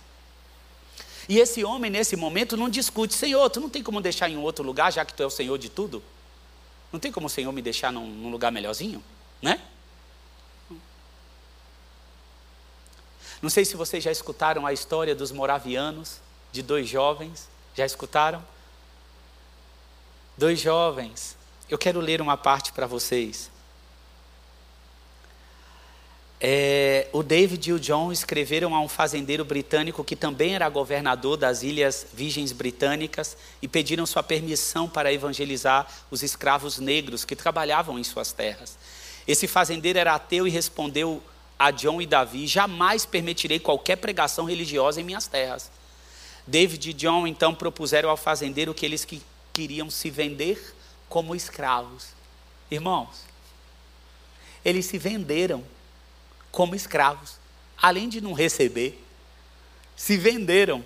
E esse homem, nesse momento, não discute, Senhor, tu não tem como deixar em outro lugar, já que tu é o Senhor de tudo? Não tem como o Senhor me deixar num, num lugar melhorzinho? Né? Não sei se vocês já escutaram a história dos moravianos, de dois jovens já escutaram? Dois jovens. Eu quero ler uma parte para vocês. É, o David e o John escreveram a um fazendeiro britânico que também era governador das Ilhas Virgens Britânicas e pediram sua permissão para evangelizar os escravos negros que trabalhavam em suas terras. Esse fazendeiro era ateu e respondeu a John e Davi: Jamais permitirei qualquer pregação religiosa em minhas terras. David e John então propuseram ao fazendeiro que eles que queriam se vender como escravos. Irmãos, eles se venderam como escravos, além de não receber, se venderam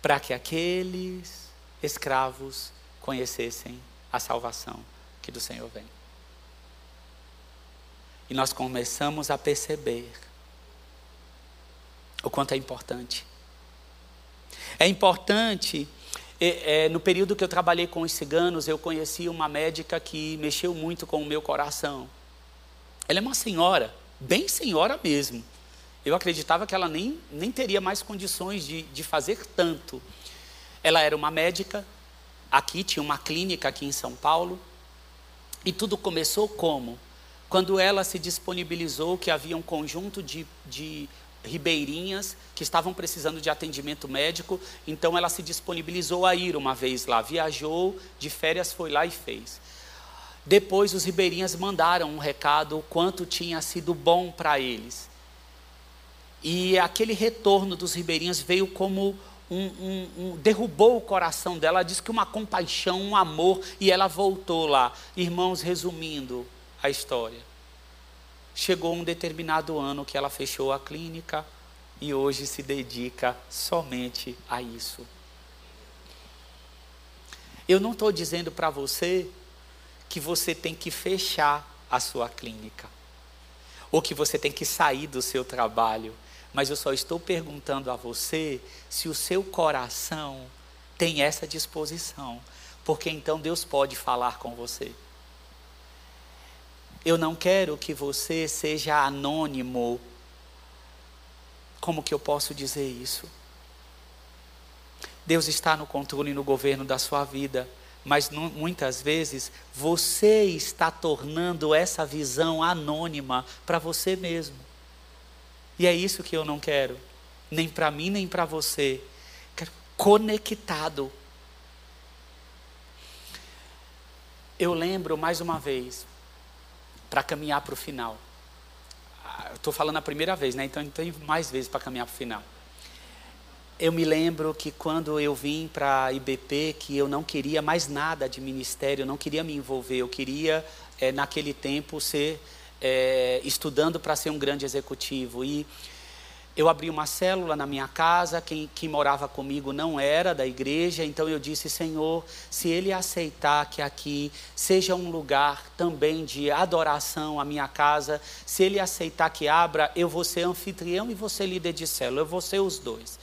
para que aqueles escravos conhecessem a salvação que do Senhor vem. E nós começamos a perceber o quanto é importante é importante, é, é, no período que eu trabalhei com os ciganos, eu conheci uma médica que mexeu muito com o meu coração. Ela é uma senhora, bem senhora mesmo. Eu acreditava que ela nem, nem teria mais condições de, de fazer tanto. Ela era uma médica, aqui tinha uma clínica aqui em São Paulo, e tudo começou como? quando ela se disponibilizou que havia um conjunto de, de ribeirinhas que estavam precisando de atendimento médico, então ela se disponibilizou a ir uma vez lá, viajou de férias, foi lá e fez. Depois os ribeirinhas mandaram um recado o quanto tinha sido bom para eles. E aquele retorno dos ribeirinhas veio como um, um, um, derrubou o coração dela, ela disse que uma compaixão, um amor, e ela voltou lá. Irmãos, resumindo a história. Chegou um determinado ano que ela fechou a clínica e hoje se dedica somente a isso. Eu não estou dizendo para você que você tem que fechar a sua clínica, ou que você tem que sair do seu trabalho, mas eu só estou perguntando a você se o seu coração tem essa disposição, porque então Deus pode falar com você. Eu não quero que você seja anônimo. Como que eu posso dizer isso? Deus está no controle e no governo da sua vida, mas muitas vezes você está tornando essa visão anônima para você mesmo. E é isso que eu não quero, nem para mim, nem para você. Quero conectado. Eu lembro mais uma vez, para caminhar para o final. Ah, Estou falando a primeira vez, né? Então tem mais vezes para caminhar para o final. Eu me lembro que quando eu vim para a IBP, que eu não queria mais nada de ministério, eu não queria me envolver, eu queria, é, naquele tempo, ser é, estudando para ser um grande executivo. E eu abri uma célula na minha casa, quem, quem morava comigo não era da igreja, então eu disse: Senhor, se Ele aceitar que aqui seja um lugar também de adoração, a minha casa, se Ele aceitar que abra, eu vou ser anfitrião e você líder de célula, eu vou ser os dois.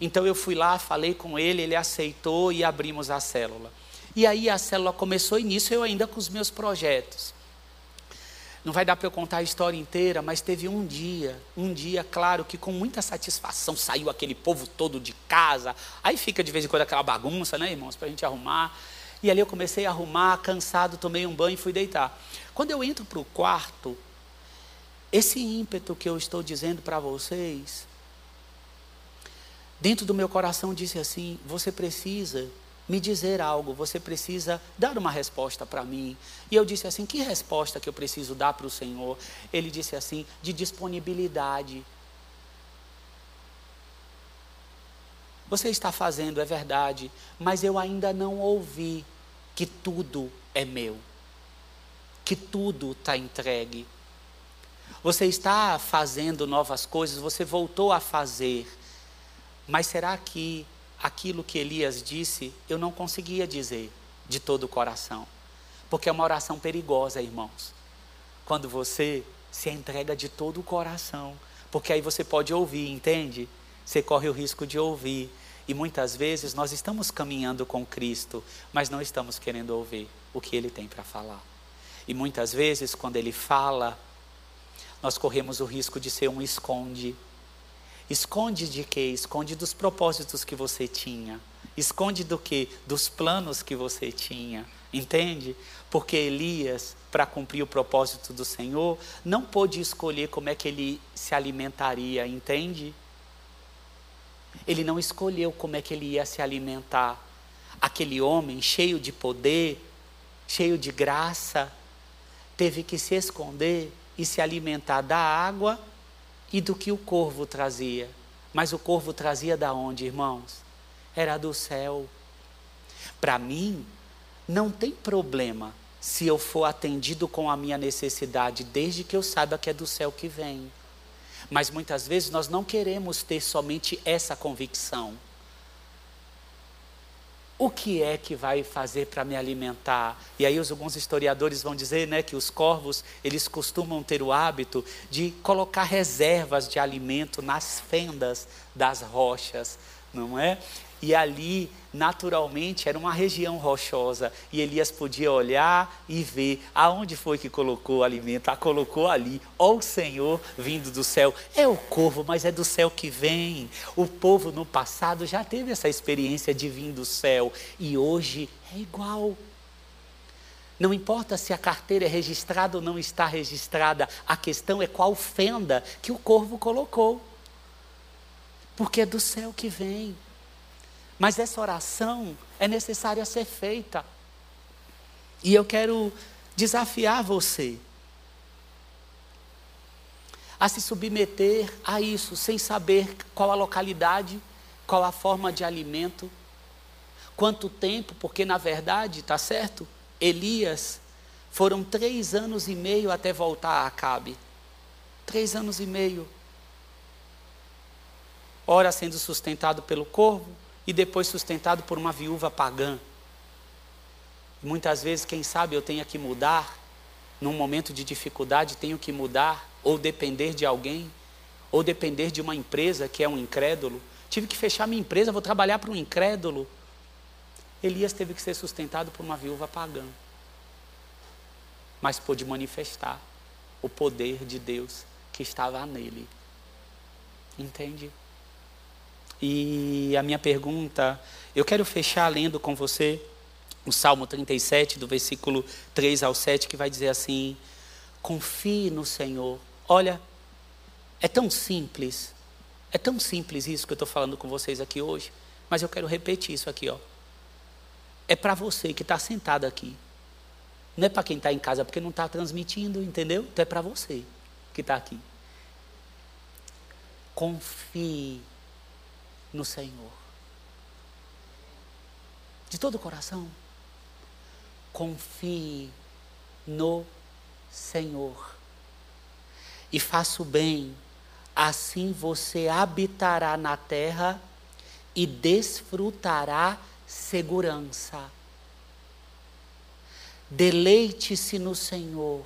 Então eu fui lá, falei com ele, ele aceitou e abrimos a célula. E aí a célula começou e nisso eu ainda com os meus projetos. Não vai dar para eu contar a história inteira, mas teve um dia, um dia, claro, que com muita satisfação saiu aquele povo todo de casa. Aí fica de vez em quando aquela bagunça, né, irmãos, para a gente arrumar. E ali eu comecei a arrumar, cansado, tomei um banho e fui deitar. Quando eu entro para o quarto, esse ímpeto que eu estou dizendo para vocês, dentro do meu coração disse assim: você precisa me dizer algo, você precisa dar uma resposta para mim. E eu disse assim: que resposta que eu preciso dar para o Senhor? Ele disse assim: de disponibilidade. Você está fazendo, é verdade, mas eu ainda não ouvi que tudo é meu, que tudo está entregue. Você está fazendo novas coisas, você voltou a fazer, mas será que aquilo que Elias disse, eu não conseguia dizer de todo o coração. Porque é uma oração perigosa, irmãos. Quando você se entrega de todo o coração. Porque aí você pode ouvir, entende? Você corre o risco de ouvir. E muitas vezes nós estamos caminhando com Cristo, mas não estamos querendo ouvir o que Ele tem para falar. E muitas vezes, quando Ele fala, nós corremos o risco de ser um esconde Esconde de quê? Esconde dos propósitos que você tinha. Esconde do que? Dos planos que você tinha. Entende? Porque Elias, para cumprir o propósito do Senhor, não pôde escolher como é que ele se alimentaria, entende? Ele não escolheu como é que ele ia se alimentar. Aquele homem cheio de poder, cheio de graça, teve que se esconder e se alimentar da água e do que o corvo trazia. Mas o corvo trazia da onde, irmãos? Era do céu. Para mim, não tem problema se eu for atendido com a minha necessidade, desde que eu saiba que é do céu que vem. Mas muitas vezes nós não queremos ter somente essa convicção o que é que vai fazer para me alimentar? E aí alguns historiadores vão dizer né, que os corvos, eles costumam ter o hábito de colocar reservas de alimento nas fendas das rochas, não é? E ali, naturalmente, era uma região rochosa. E Elias podia olhar e ver aonde foi que colocou o alimento. Ah, colocou ali. Ó o Senhor vindo do céu. É o corvo, mas é do céu que vem. O povo no passado já teve essa experiência de vir do céu. E hoje é igual. Não importa se a carteira é registrada ou não está registrada, a questão é qual fenda que o corvo colocou. Porque é do céu que vem. Mas essa oração é necessária ser feita. E eu quero desafiar você a se submeter a isso, sem saber qual a localidade, qual a forma de alimento, quanto tempo, porque na verdade, está certo? Elias foram três anos e meio até voltar a Acabe. Três anos e meio. Ora sendo sustentado pelo corvo e depois sustentado por uma viúva pagã. Muitas vezes, quem sabe eu tenha que mudar, num momento de dificuldade, tenho que mudar, ou depender de alguém, ou depender de uma empresa que é um incrédulo. Tive que fechar minha empresa, vou trabalhar para um incrédulo. Elias teve que ser sustentado por uma viúva pagã, mas pôde manifestar o poder de Deus que estava nele. Entende? E a minha pergunta, eu quero fechar lendo com você o Salmo 37, do versículo 3 ao 7, que vai dizer assim: Confie no Senhor. Olha, é tão simples, é tão simples isso que eu estou falando com vocês aqui hoje, mas eu quero repetir isso aqui, ó é para você que está sentado aqui. Não é para quem está em casa porque não está transmitindo, entendeu? Então é para você que está aqui. Confie no Senhor. De todo o coração. Confie no Senhor. E faça o bem, assim você habitará na terra e desfrutará segurança. Deleite-se no Senhor,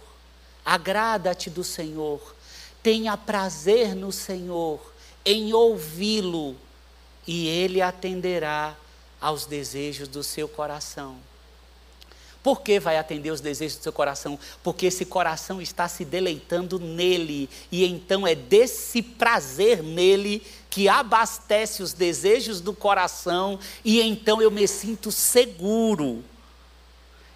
agrada-te do Senhor, tenha prazer no Senhor, em ouvi-lo, e ele atenderá aos desejos do seu coração. Por que vai atender os desejos do seu coração? Porque esse coração está se deleitando nele, e então é desse prazer nele que abastece os desejos do coração, e então eu me sinto seguro.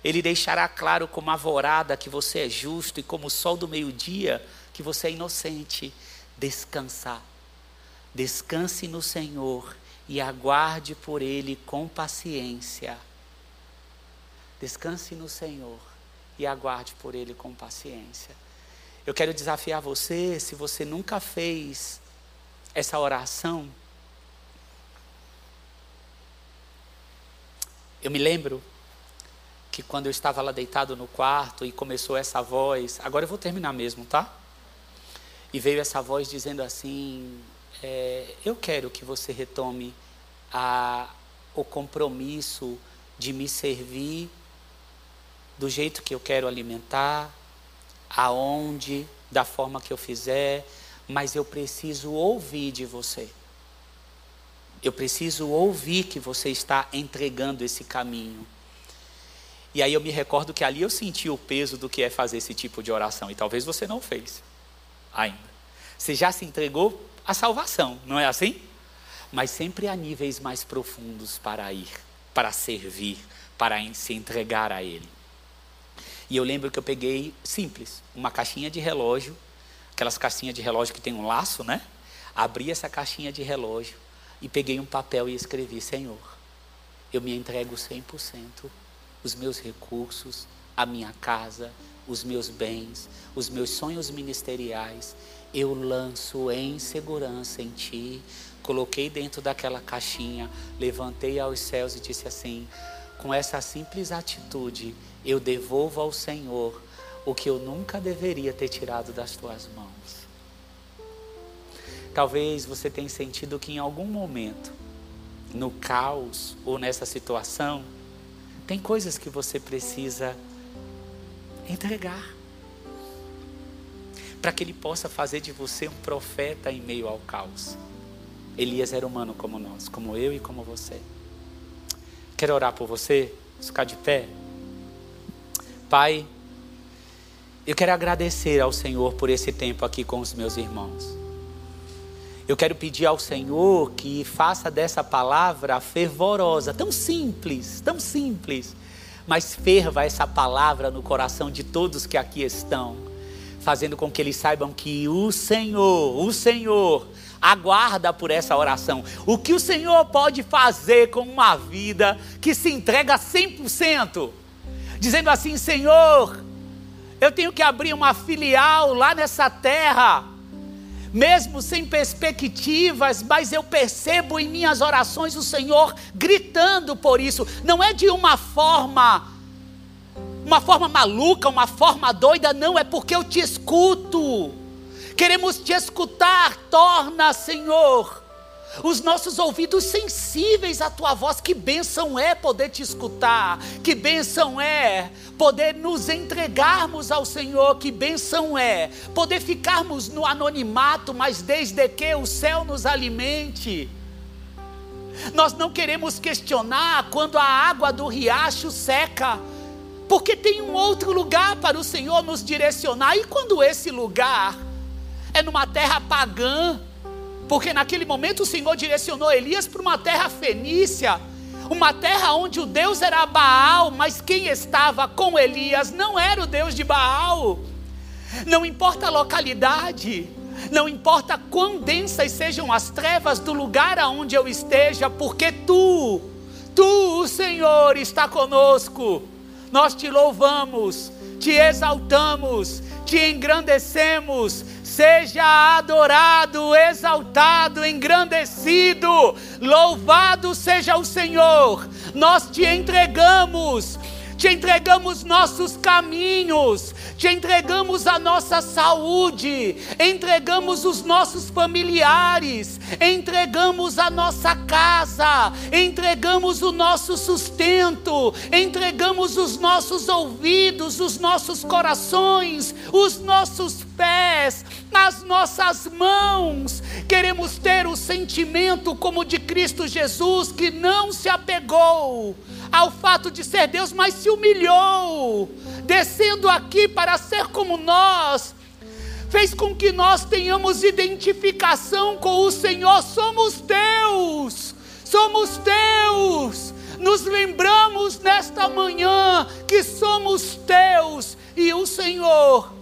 Ele deixará claro como alvorada que você é justo e como o sol do meio-dia que você é inocente. Descansar. Descanse no Senhor e aguarde por Ele com paciência. Descanse no Senhor e aguarde por Ele com paciência. Eu quero desafiar você, se você nunca fez essa oração. Eu me lembro que quando eu estava lá deitado no quarto e começou essa voz, agora eu vou terminar mesmo, tá? E veio essa voz dizendo assim: é, Eu quero que você retome a, o compromisso de me servir do jeito que eu quero alimentar, aonde, da forma que eu fizer, mas eu preciso ouvir de você. Eu preciso ouvir que você está entregando esse caminho. E aí eu me recordo que ali eu senti o peso do que é fazer esse tipo de oração, e talvez você não fez ainda. Você já se entregou à salvação, não é assim? Mas sempre há níveis mais profundos para ir, para servir, para se entregar a Ele. E eu lembro que eu peguei, simples, uma caixinha de relógio, aquelas caixinhas de relógio que tem um laço, né? Abri essa caixinha de relógio e peguei um papel e escrevi: Senhor, eu me entrego 100%, os meus recursos, a minha casa, os meus bens, os meus sonhos ministeriais, eu lanço em segurança em Ti. Coloquei dentro daquela caixinha, levantei aos céus e disse assim: com essa simples atitude, eu devolvo ao Senhor o que eu nunca deveria ter tirado das tuas mãos. Talvez você tenha sentido que em algum momento, no caos ou nessa situação, tem coisas que você precisa entregar para que ele possa fazer de você um profeta em meio ao caos. Elias era humano como nós, como eu e como você. Quero orar por você, ficar de pé. Pai, eu quero agradecer ao Senhor por esse tempo aqui com os meus irmãos. Eu quero pedir ao Senhor que faça dessa palavra fervorosa, tão simples, tão simples, mas ferva essa palavra no coração de todos que aqui estão, fazendo com que eles saibam que o Senhor, o Senhor, aguarda por essa oração. O que o Senhor pode fazer com uma vida que se entrega 100%, dizendo assim: Senhor, eu tenho que abrir uma filial lá nessa terra mesmo sem perspectivas, mas eu percebo em minhas orações o Senhor gritando por isso. Não é de uma forma, uma forma maluca, uma forma doida, não, é porque eu te escuto. Queremos te escutar, torna, Senhor, os nossos ouvidos sensíveis à tua voz. Que bênção é poder te escutar, que bênção é poder nos entregarmos ao Senhor, que bênção é poder ficarmos no anonimato, mas desde que o céu nos alimente. Nós não queremos questionar quando a água do riacho seca, porque tem um outro lugar para o Senhor nos direcionar, e quando esse lugar é numa terra pagã, porque naquele momento o Senhor direcionou Elias para uma terra fenícia, uma terra onde o Deus era Baal, mas quem estava com Elias não era o Deus de Baal. Não importa a localidade, não importa quão densas sejam as trevas do lugar aonde eu esteja, porque tu, tu, o Senhor, está conosco. Nós te louvamos, te exaltamos, te engrandecemos, seja adorado, exaltado, engrandecido, louvado seja o Senhor. Nós te entregamos te entregamos nossos caminhos, te entregamos a nossa saúde, entregamos os nossos familiares, entregamos a nossa casa, entregamos o nosso sustento, entregamos os nossos ouvidos, os nossos corações, os nossos pés, as nossas mãos. Queremos ter o sentimento como de Cristo Jesus, que não se apegou ao fato de ser Deus, mas se humilhou, descendo aqui para ser como nós, fez com que nós tenhamos identificação com o Senhor. Somos Deus, somos Deus. Nos lembramos nesta manhã que somos Deus e o Senhor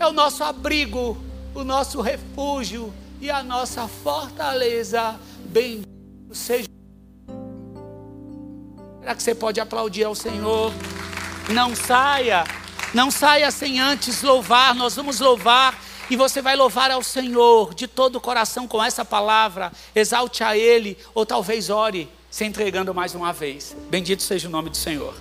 é o nosso abrigo, o nosso refúgio e a nossa fortaleza. Bendito seja Será que você pode aplaudir ao Senhor? Não saia, não saia sem antes louvar. Nós vamos louvar e você vai louvar ao Senhor de todo o coração com essa palavra. Exalte a Ele, ou talvez ore se entregando mais uma vez. Bendito seja o nome do Senhor.